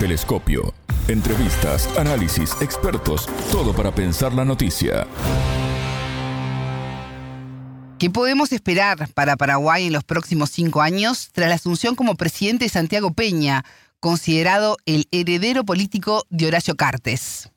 Telescopio. Entrevistas, análisis, expertos, todo para pensar la noticia. ¿Qué podemos esperar para Paraguay en los próximos cinco años tras la asunción como presidente de Santiago Peña, considerado el heredero político de Horacio Cartes?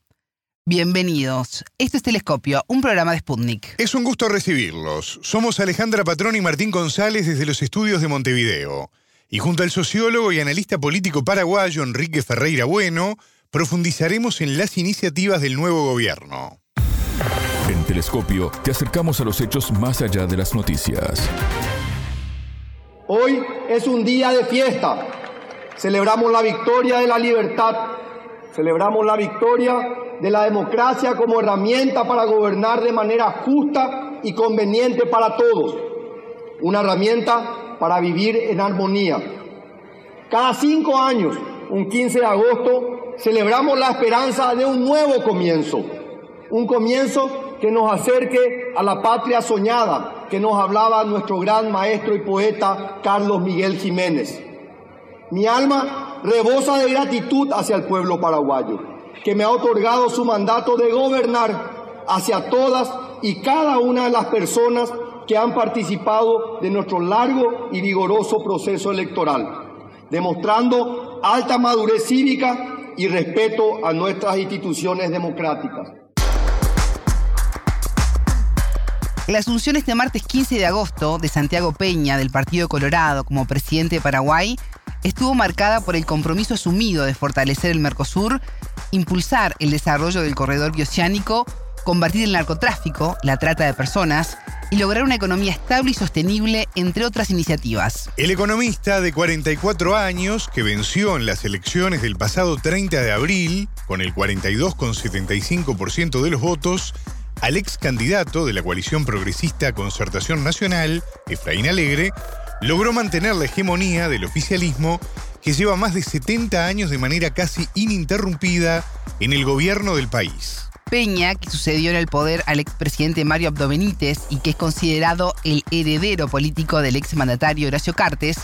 Bienvenidos. Esto es Telescopio, un programa de Sputnik. Es un gusto recibirlos. Somos Alejandra Patrón y Martín González desde los estudios de Montevideo. Y junto al sociólogo y analista político paraguayo Enrique Ferreira Bueno, profundizaremos en las iniciativas del nuevo gobierno. En Telescopio te acercamos a los hechos más allá de las noticias. Hoy es un día de fiesta. Celebramos la victoria de la libertad. Celebramos la victoria de la democracia como herramienta para gobernar de manera justa y conveniente para todos. Una herramienta para vivir en armonía. Cada cinco años, un 15 de agosto, celebramos la esperanza de un nuevo comienzo. Un comienzo que nos acerque a la patria soñada que nos hablaba nuestro gran maestro y poeta Carlos Miguel Jiménez. Mi alma rebosa de gratitud hacia el pueblo paraguayo, que me ha otorgado su mandato de gobernar hacia todas y cada una de las personas que han participado de nuestro largo y vigoroso proceso electoral, demostrando alta madurez cívica y respeto a nuestras instituciones democráticas. La asunción este martes 15 de agosto de Santiago Peña del Partido Colorado como presidente de Paraguay estuvo marcada por el compromiso asumido de fortalecer el Mercosur, impulsar el desarrollo del corredor bioceánico, combatir el narcotráfico, la trata de personas y lograr una economía estable y sostenible, entre otras iniciativas. El economista de 44 años, que venció en las elecciones del pasado 30 de abril, con el 42,75% de los votos, al ex candidato de la coalición progresista Concertación Nacional, Efraín Alegre, logró mantener la hegemonía del oficialismo que lleva más de 70 años de manera casi ininterrumpida en el gobierno del país. Peña, que sucedió en el poder al expresidente Mario Abdo Benítez y que es considerado el heredero político del exmandatario Horacio Cartes,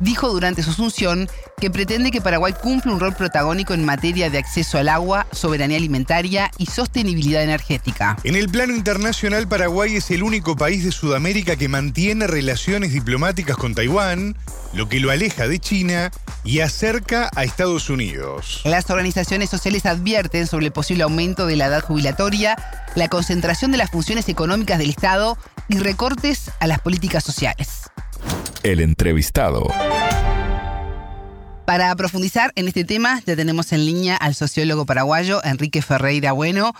dijo durante su asunción que pretende que Paraguay cumpla un rol protagónico en materia de acceso al agua, soberanía alimentaria y sostenibilidad energética. En el plano internacional, Paraguay es el único país de Sudamérica que mantiene relaciones diplomáticas con Taiwán, lo que lo aleja de China y acerca a Estados Unidos. Las organizaciones sociales advierten sobre el posible aumento de la edad jubilatoria, la concentración de las funciones económicas del Estado y recortes a las políticas sociales. El entrevistado. Para profundizar en este tema, ya tenemos en línea al sociólogo paraguayo Enrique Ferreira Bueno.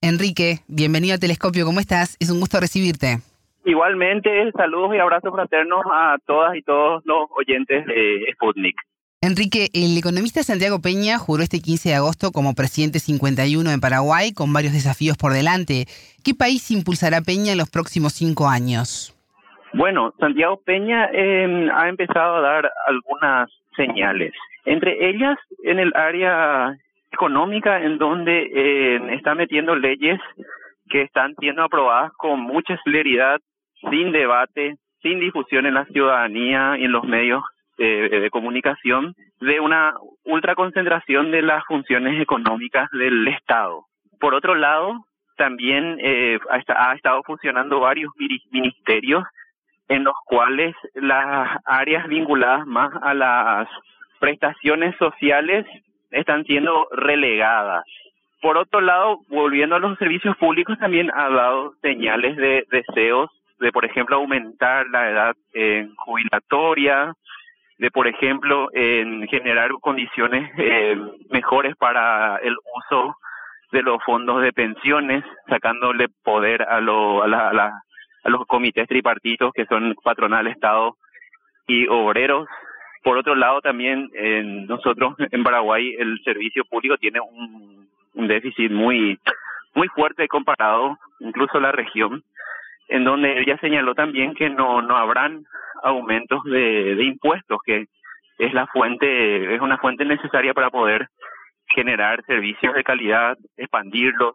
Enrique, bienvenido a Telescopio, ¿cómo estás? Es un gusto recibirte. Igualmente, saludos y abrazos fraternos a todas y todos los oyentes de Sputnik. Enrique, el economista Santiago Peña juró este 15 de agosto como presidente 51 en Paraguay con varios desafíos por delante. ¿Qué país impulsará Peña en los próximos cinco años? Bueno, Santiago Peña eh, ha empezado a dar algunas señales, entre ellas en el área económica, en donde eh, está metiendo leyes que están siendo aprobadas con mucha celeridad, sin debate, sin difusión en la ciudadanía y en los medios eh, de comunicación, de una ultraconcentración de las funciones económicas del Estado. Por otro lado, también eh, ha estado funcionando varios ministerios en los cuales las áreas vinculadas más a las prestaciones sociales están siendo relegadas. Por otro lado, volviendo a los servicios públicos, también ha dado señales de deseos de, por ejemplo, aumentar la edad jubilatoria, de, por ejemplo, en generar condiciones eh, mejores para el uso de los fondos de pensiones, sacándole poder a, lo, a, la, a, la, a los comités tripartitos que son patronal, Estado y obreros. Por otro lado, también en nosotros en Paraguay el servicio público tiene un, déficit muy muy fuerte comparado incluso la región, en donde ella señaló también que no no habrán aumentos de, de impuestos, que es la fuente es una fuente necesaria para poder generar servicios de calidad, expandirlos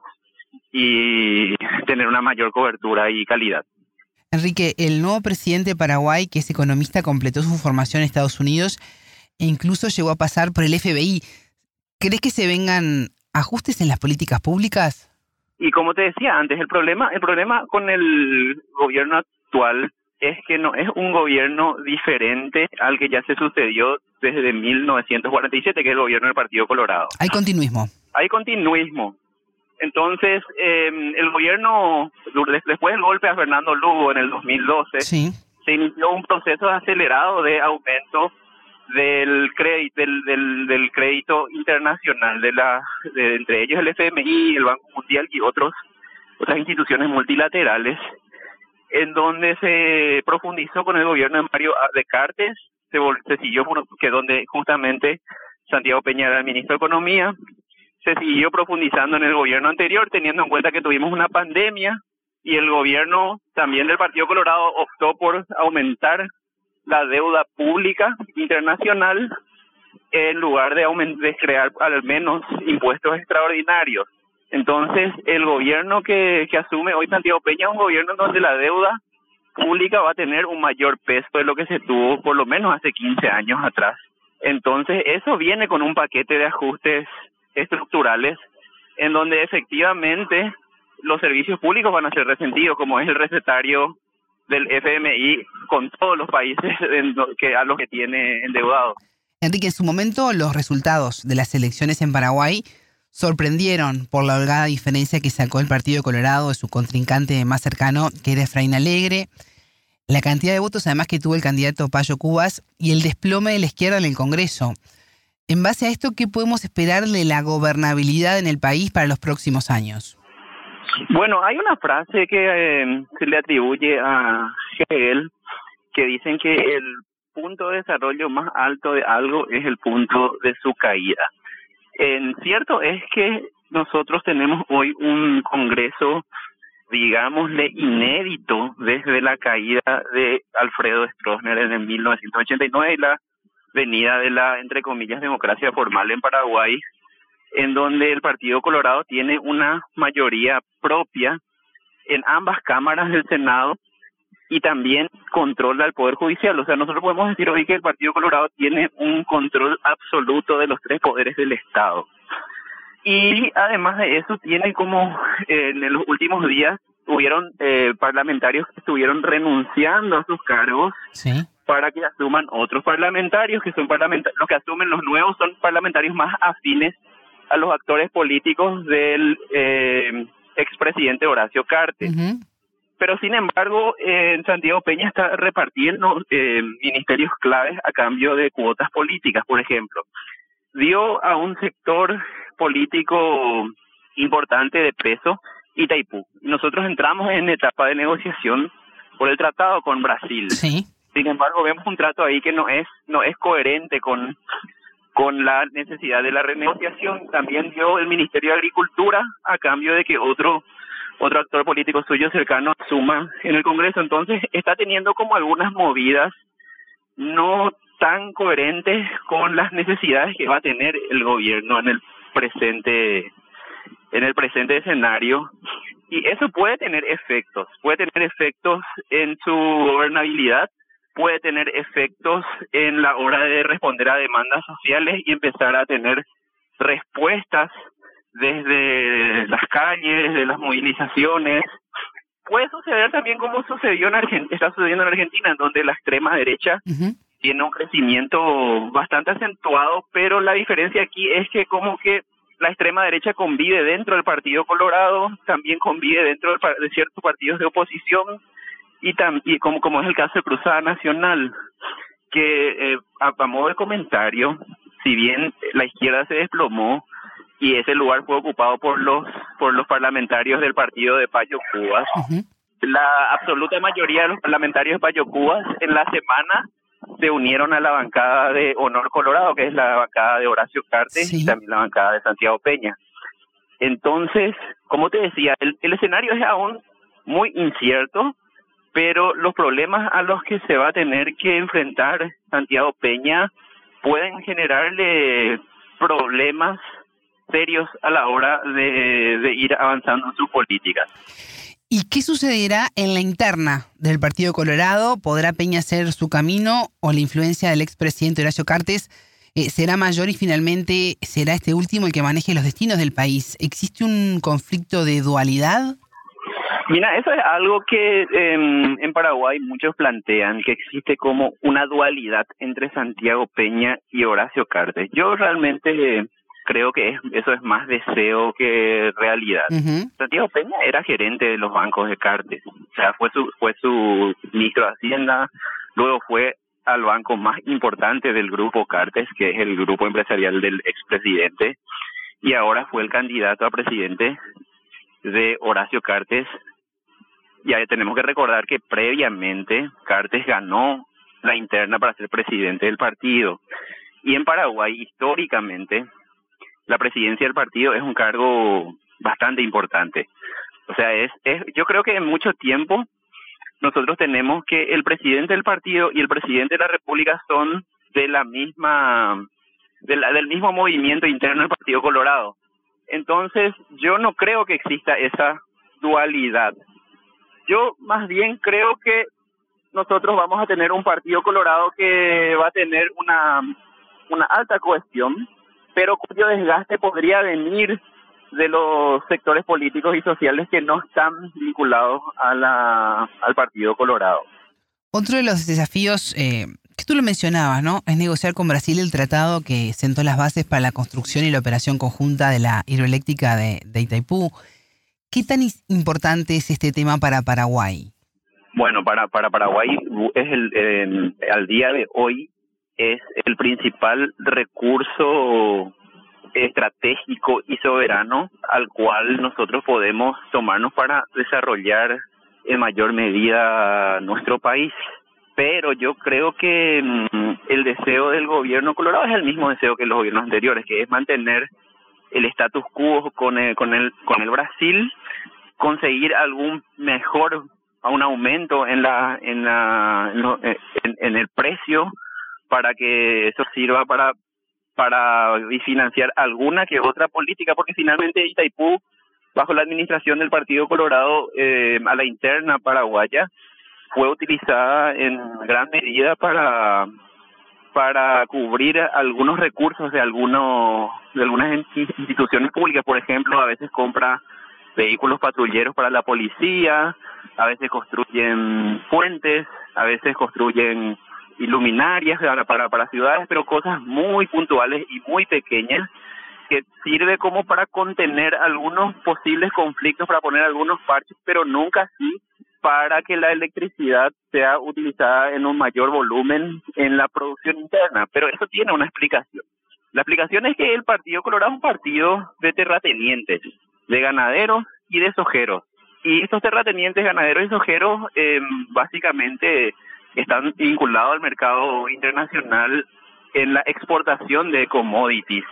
y tener una mayor cobertura y calidad. Enrique, el nuevo presidente de Paraguay, que es economista, completó su formación en Estados Unidos e incluso llegó a pasar por el FBI. ¿Crees que se vengan ajustes en las políticas públicas? Y como te decía antes, el problema, el problema con el gobierno actual es que no es un gobierno diferente al que ya se sucedió desde 1947, que es el gobierno del Partido Colorado. Hay continuismo. Hay continuismo. Entonces, eh, el gobierno, después del golpe a Fernando Lugo en el 2012, sí. se inició un proceso acelerado de aumento del crédito del, del, crédito internacional de la de, entre ellos el FMI el Banco Mundial y otros otras instituciones multilaterales en donde se profundizó con el gobierno de Mario Descartes se, se siguió que donde justamente Santiago Peña era el ministro de Economía se siguió profundizando en el gobierno anterior teniendo en cuenta que tuvimos una pandemia y el gobierno también del Partido Colorado optó por aumentar la deuda pública internacional en lugar de, de crear al menos impuestos extraordinarios. Entonces, el gobierno que, que asume hoy Santiago Peña es un gobierno donde la deuda pública va a tener un mayor peso de lo que se tuvo por lo menos hace 15 años atrás. Entonces, eso viene con un paquete de ajustes estructurales en donde efectivamente los servicios públicos van a ser resentidos, como es el recetario del FMI con todos los países que, a los que tiene endeudado. Enrique, en su momento los resultados de las elecciones en Paraguay sorprendieron por la holgada diferencia que sacó el Partido Colorado de su contrincante más cercano, que era Efraín Alegre, la cantidad de votos además que tuvo el candidato Payo Cubas y el desplome de la izquierda en el Congreso. En base a esto, ¿qué podemos esperar de la gobernabilidad en el país para los próximos años? Bueno, hay una frase que eh, se le atribuye a Hegel que dicen que el punto de desarrollo más alto de algo es el punto de su caída. En cierto es que nosotros tenemos hoy un Congreso, digámosle, inédito desde la caída de Alfredo Stroessner en el 1989 y la venida de la, entre comillas, democracia formal en Paraguay en donde el Partido Colorado tiene una mayoría propia en ambas cámaras del Senado y también controla el Poder Judicial. O sea, nosotros podemos decir hoy que el Partido Colorado tiene un control absoluto de los tres poderes del Estado. Y además de eso, tiene como eh, en los últimos días hubieron eh, parlamentarios que estuvieron renunciando a sus cargos para que asuman otros parlamentarios, que son parlamentarios, los que asumen los nuevos son parlamentarios más afines a los actores políticos del eh, expresidente Horacio Cartes. Pero sin embargo, en Santiago Peña está repartiendo eh, ministerios claves a cambio de cuotas políticas, por ejemplo. Dio a un sector político importante de peso Itaipú. Nosotros entramos en etapa de negociación por el tratado con Brasil. Sin embargo, vemos un trato ahí que no es no es coherente con con la necesidad de la renegociación. También dio el Ministerio de Agricultura a cambio de que otro otro actor político suyo cercano suma en el Congreso. Entonces está teniendo como algunas movidas no tan coherentes con las necesidades que va a tener el gobierno en el presente en el presente escenario y eso puede tener efectos, puede tener efectos en su gobernabilidad puede tener efectos en la hora de responder a demandas sociales y empezar a tener respuestas desde las calles, de las movilizaciones. Puede suceder también como sucedió en Argentina, está sucediendo en Argentina, en donde la extrema derecha tiene un crecimiento bastante acentuado, pero la diferencia aquí es que como que la extrema derecha convive dentro del Partido Colorado, también convive dentro de ciertos partidos de oposición, y, y como, como es el caso de Cruzada Nacional, que eh, a, modo de comentario, si bien la izquierda se desplomó y ese lugar fue ocupado por los por los parlamentarios del partido de Payo Cubas, la absoluta mayoría de los parlamentarios de Payo Cubas en la semana se unieron a la bancada de Honor Colorado, que es la bancada de Horacio Cartes y también la bancada de Santiago Peña. Entonces, como te decía, el, el escenario es aún muy incierto, pero los problemas a los que se va a tener que enfrentar Santiago Peña pueden generarle problemas serios a la hora de, ir avanzando en sus políticas. ¿Y qué sucederá en la interna del Partido Colorado? ¿Podrá Peña hacer su camino o la influencia del expresidente Horacio Cartes eh, será mayor y finalmente será este último el que maneje los destinos del país. ¿Existe un conflicto de dualidad? Mira, eso es algo que em, en Paraguay muchos plantean, que existe como una dualidad entre Santiago Peña y Horacio Cartes. Yo realmente creo que eso es más deseo que realidad. Santiago Peña era gerente de los bancos de Cartes, o sea, fue su, fue su ministro de Hacienda, luego fue al banco más importante del grupo Cartes, que es el grupo empresarial del expresidente, y ahora fue el candidato a presidente de Horacio Cartes ya tenemos que recordar que previamente Cartes ganó la interna para ser presidente del partido. Y en Paraguay, históricamente, la presidencia del partido es un cargo bastante importante. O sea, es, es yo creo que en mucho tiempo nosotros tenemos que el presidente del partido y el presidente de la República son de la misma del mismo movimiento interno del Partido Colorado. Entonces, yo no creo que exista esa dualidad. Yo más bien creo que nosotros vamos a tener un partido colorado que va a tener una, una alta cohesión, pero cuyo desgaste podría venir de los sectores políticos y sociales que no están vinculados a la, al Partido Colorado. Otro de los desafíos eh, que tú lo mencionabas, ¿no? Es negociar con Brasil el tratado que sentó las bases para la construcción y la operación conjunta de la hidroeléctrica de, de Itaipú. ¿Qué tan importante es este tema para Paraguay? Bueno, para, para Paraguay es el, al día de hoy es el principal recurso estratégico y soberano al cual nosotros podemos tomarnos para desarrollar en mayor medida nuestro país. Pero yo creo que mm, el deseo del gobierno colorado es el mismo deseo que los gobiernos anteriores, que es mantener el status quo con el, con el, con el Brasil, conseguir algún mejor, un aumento en la, en la, en, el precio para que eso sirva para para financiar alguna que otra política, porque finalmente Itaipú, bajo la administración del Partido Colorado eh, a la interna paraguaya, fue utilizada en gran medida para para cubrir algunos recursos de algunos de algunas instituciones públicas, por ejemplo, a veces compra vehículos patrulleros para la policía, a veces construyen puentes, a veces construyen iluminarias para, para, ciudades, pero cosas muy puntuales y muy pequeñas que sirve como para contener algunos posibles conflictos, para poner algunos parches, pero nunca así para que la electricidad sea utilizada en un mayor volumen en la producción interna. Pero eso tiene una explicación. La explicación es que el Partido Colorado es un partido de terratenientes, de ganaderos y de sojeros. Y estos terratenientes, ganaderos y sojeros eh, básicamente están vinculados al mercado internacional en la exportación de commodities,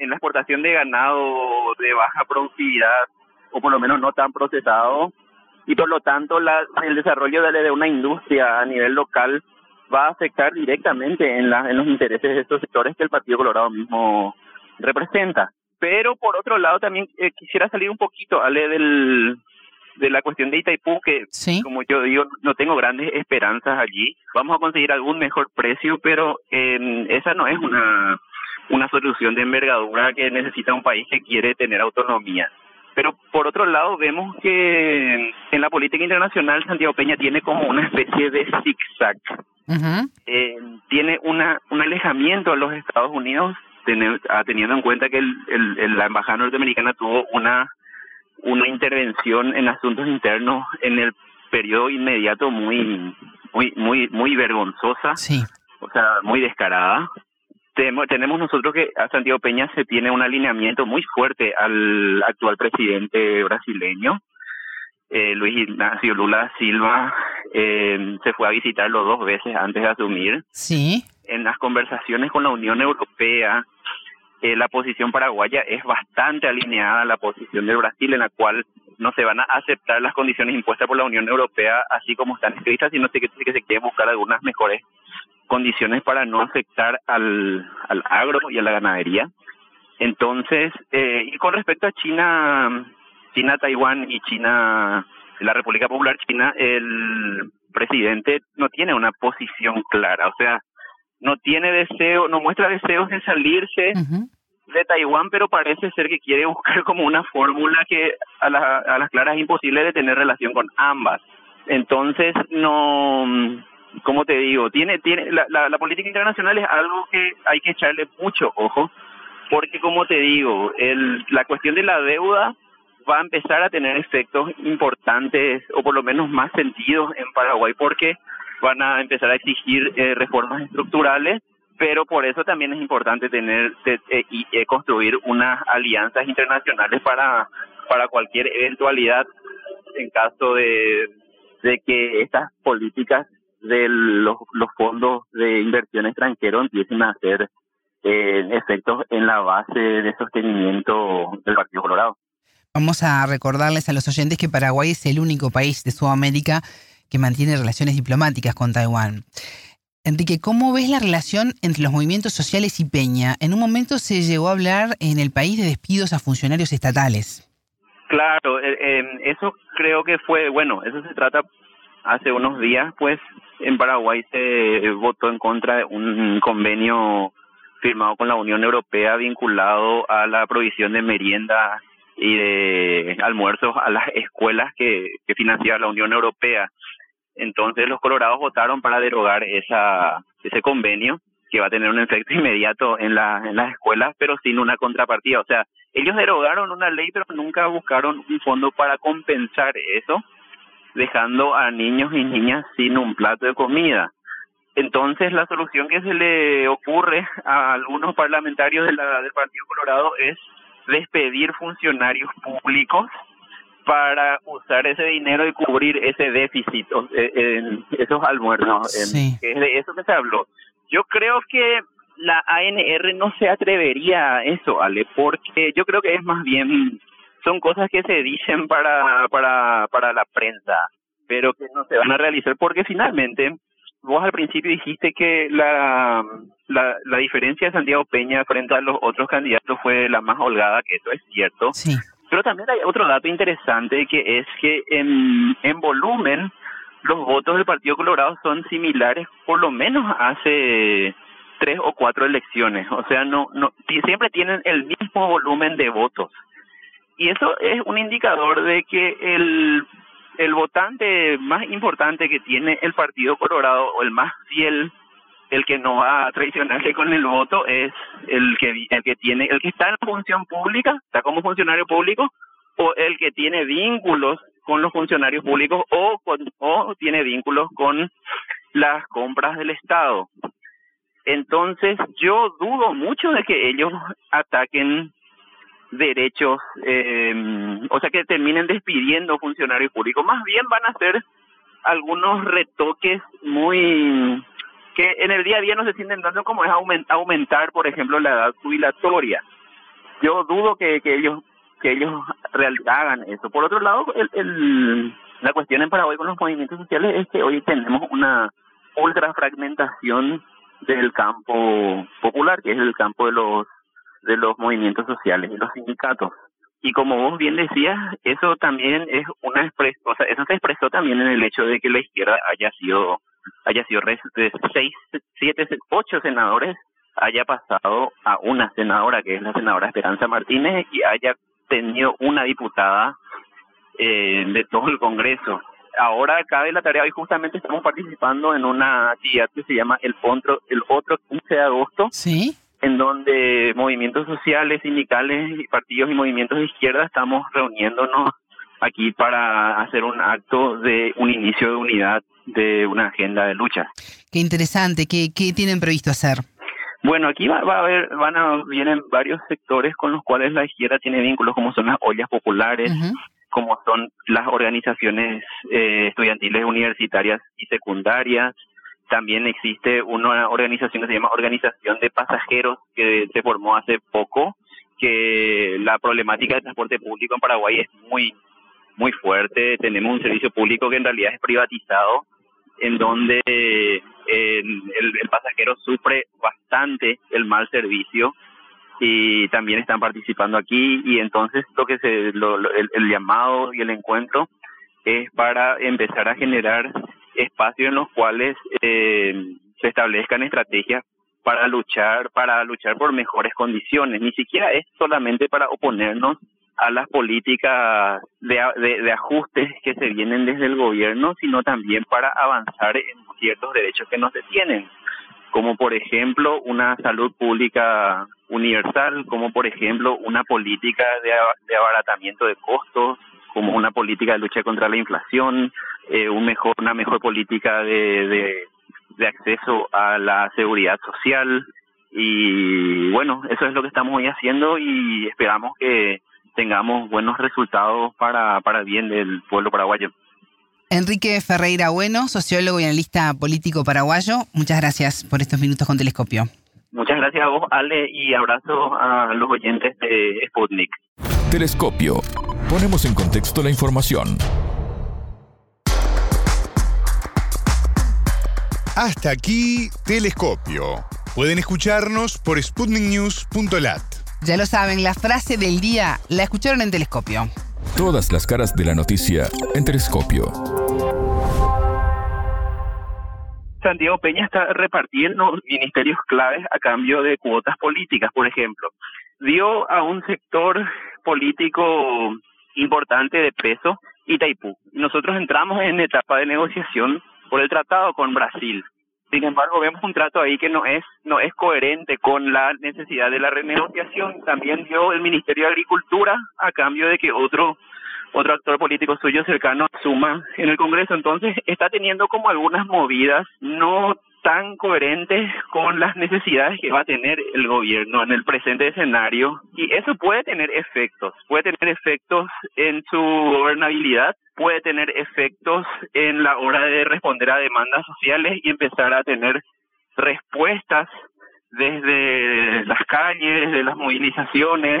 en la exportación de ganado de baja productividad o por lo menos no tan procesado y por lo tanto la, el desarrollo de, una industria a nivel local va a afectar directamente en, la, en los intereses de estos sectores que el Partido Colorado mismo representa. Pero por otro lado también eh, quisiera salir un poquito, Ale, del, de la cuestión de Itaipú, que como yo digo, no tengo grandes esperanzas allí. Vamos a conseguir algún mejor precio, pero eh, esa no es una, una solución de envergadura que necesita un país que quiere tener autonomía. Pero por otro lado vemos que la política internacional Santiago Peña tiene como una especie de zigzag. eh, tiene una un alejamiento a los Estados Unidos ah, teniendo en cuenta que el, el, la embajada norteamericana tuvo una una intervención en asuntos internos en el periodo inmediato muy muy muy muy vergonzosa sí. o sea muy descarada tenemos nosotros que a Santiago Peña se tiene un alineamiento muy fuerte al actual presidente brasileño, eh, Luis Ignacio Lula Silva, eh, se fue a visitarlo dos veces antes de asumir. Sí. En las conversaciones con la Unión Europea, eh, la posición paraguaya es bastante alineada a la posición del Brasil, en la cual no se van a aceptar las condiciones impuestas por la Unión Europea así como están escritas, sino que, que se quieren buscar algunas mejores condiciones para no afectar al, al agro y a la ganadería. Entonces, eh, y con respecto a China, China, Taiwán y China, la República Popular China, el presidente no tiene una posición clara. O sea, no tiene deseo, no muestra deseos de salirse de Taiwán, pero parece ser que quiere buscar como una fórmula que a, a las claras es imposible de tener relación con ambas. Entonces, no, como te digo, tiene, tiene, la, la, política internacional es algo que hay que echarle mucho ojo, porque como te digo, el, la cuestión de la deuda va a empezar a tener efectos importantes o por lo menos más sentidos en Paraguay porque van a empezar a exigir eh, reformas estructurales pero por eso también es importante tener eh, y eh, construir unas alianzas internacionales para para cualquier eventualidad en caso de, de que estas políticas de los, fondos de inversión extranjero empiecen a hacer eh, efectos en la base de sostenimiento del Partido Colorado. Vamos a recordarles a los oyentes que Paraguay es el único país de Sudamérica que mantiene relaciones diplomáticas con Taiwán. Enrique, ¿cómo ves la relación entre los movimientos sociales y Peña? En un momento se llegó a hablar en el país de despidos a funcionarios estatales. Claro, eh, eh, eso creo que fue, bueno, eso se trata hace unos días, pues en Paraguay se votó en contra de un convenio firmado con la Unión Europea vinculado a la provisión de merienda y de almuerzos a las escuelas que, que financiaba la Unión Europea. Entonces los colorados votaron para derogar esa, ese convenio que va a tener un efecto inmediato en, la, en las escuelas, pero sin una contrapartida. O sea, ellos derogaron una ley, pero nunca buscaron un fondo para compensar eso, dejando a niños y niñas sin un plato de comida. Entonces, la solución que se le ocurre a algunos parlamentarios de la, del Partido Colorado es despedir funcionarios públicos para usar ese dinero y cubrir ese déficit, en esos almuerzos. Sí. es de eso que se habló. Yo creo que la ANR no se atrevería a eso, Ale, porque yo creo que es más bien, son cosas que se dicen para, para, para la prensa, pero que no se van a realizar porque finalmente vos al principio dijiste que la, la, la diferencia de Santiago Peña frente a los otros candidatos fue la más holgada, que eso es cierto. Sí. Pero también hay otro dato interesante que es que en, en volumen los votos del Partido Colorado son similares por lo menos hace tres o cuatro elecciones. O sea, no, no siempre tienen el mismo volumen de votos. Y eso es un indicador de que el, el votante más importante que tiene el Partido Colorado o el más fiel el que no va a traicionarse con el voto es el que el que tiene el que está en función pública está como funcionario público o el que tiene vínculos con los funcionarios públicos o o tiene vínculos con las compras del estado. Entonces yo dudo mucho de que ellos ataquen derechos eh, o sea que terminen despidiendo funcionarios públicos más bien van a hacer algunos retoques muy que en el día a día no se sienten dando como es aumentar, por ejemplo, la edad jubilatoria. Yo dudo que, que ellos que ellos hagan eso. Por otro lado, el, el, la cuestión en Paraguay con los movimientos sociales es que hoy tenemos una ultra fragmentación del campo popular, que es el campo de los de los movimientos sociales y los sindicatos. Y como vos bien decías, eso también es una expresión, o sea, eso se expresó también en el hecho de que la izquierda haya sido haya sido de seis, siete, ocho senadores, haya pasado a una senadora, que es la senadora Esperanza Martínez, y haya tenido una diputada eh, de todo el Congreso. Ahora cabe la tarea, hoy justamente estamos participando en una actividad que se llama el otro, el otro 15 de agosto, ¿Sí? En donde movimientos sociales, sindicales, partidos y movimientos de izquierda estamos reuniéndonos aquí para hacer un acto de un inicio de unidad de una agenda de lucha. Qué interesante, ¿qué, qué tienen previsto hacer? Bueno, aquí va, a haber, van a, vienen varios sectores con los cuales la izquierda tiene vínculos, como son las ollas populares, como son las organizaciones eh, estudiantiles universitarias y secundarias. También existe una organización que se llama Organización de Pasajeros, que se formó hace poco, que la problemática del transporte público en Paraguay es muy muy fuerte. Tenemos un servicio público que en realidad es privatizado, en donde el, pasajero sufre bastante el mal servicio y también están participando aquí y entonces lo que se el, llamado y el encuentro es para empezar a generar espacios en los cuales eh, se establezcan estrategias para luchar, para luchar por mejores condiciones. Ni siquiera es solamente para oponernos a las políticas de, ajustes que se vienen desde el gobierno, sino también para avanzar en ciertos derechos que nos detienen, como por ejemplo una salud pública universal, como por ejemplo una política de abaratamiento de costos, como una política de lucha contra la inflación, eh, un mejor, una mejor política de, de, de acceso a la seguridad social, y bueno, eso es lo que estamos hoy haciendo y esperamos que tengamos buenos resultados para, para bien del pueblo paraguayo. Enrique Ferreira Bueno, sociólogo y analista político paraguayo, muchas gracias por estos minutos con Telescopio. Muchas gracias a vos, Ale, y abrazo a los oyentes de Sputnik. Telescopio. Ponemos en contexto la información. Hasta aquí, Telescopio. Pueden escucharnos por sputniknews.lat. Ya lo saben, la frase del día la escucharon en Telescopio. Todas las caras de la noticia en Telescopio. Santiago Peña está repartiendo ministerios claves a cambio de cuotas políticas, por ejemplo. Dio a un sector político importante de peso Itaipú. Nosotros entramos en etapa de negociación por el tratado con Brasil. Sin embargo, vemos un trato ahí que no es no es coherente con la necesidad de la renegociación. También dio el Ministerio de Agricultura a cambio de que otro otro actor político suyo cercano suma en el Congreso. Entonces está teniendo como algunas movidas no tan coherentes con las necesidades que va a tener el gobierno en el presente escenario y eso puede tener efectos, puede tener efectos en su gobernabilidad, puede tener efectos en la hora de responder a demandas sociales y empezar a tener respuestas desde las calles, de las movilizaciones.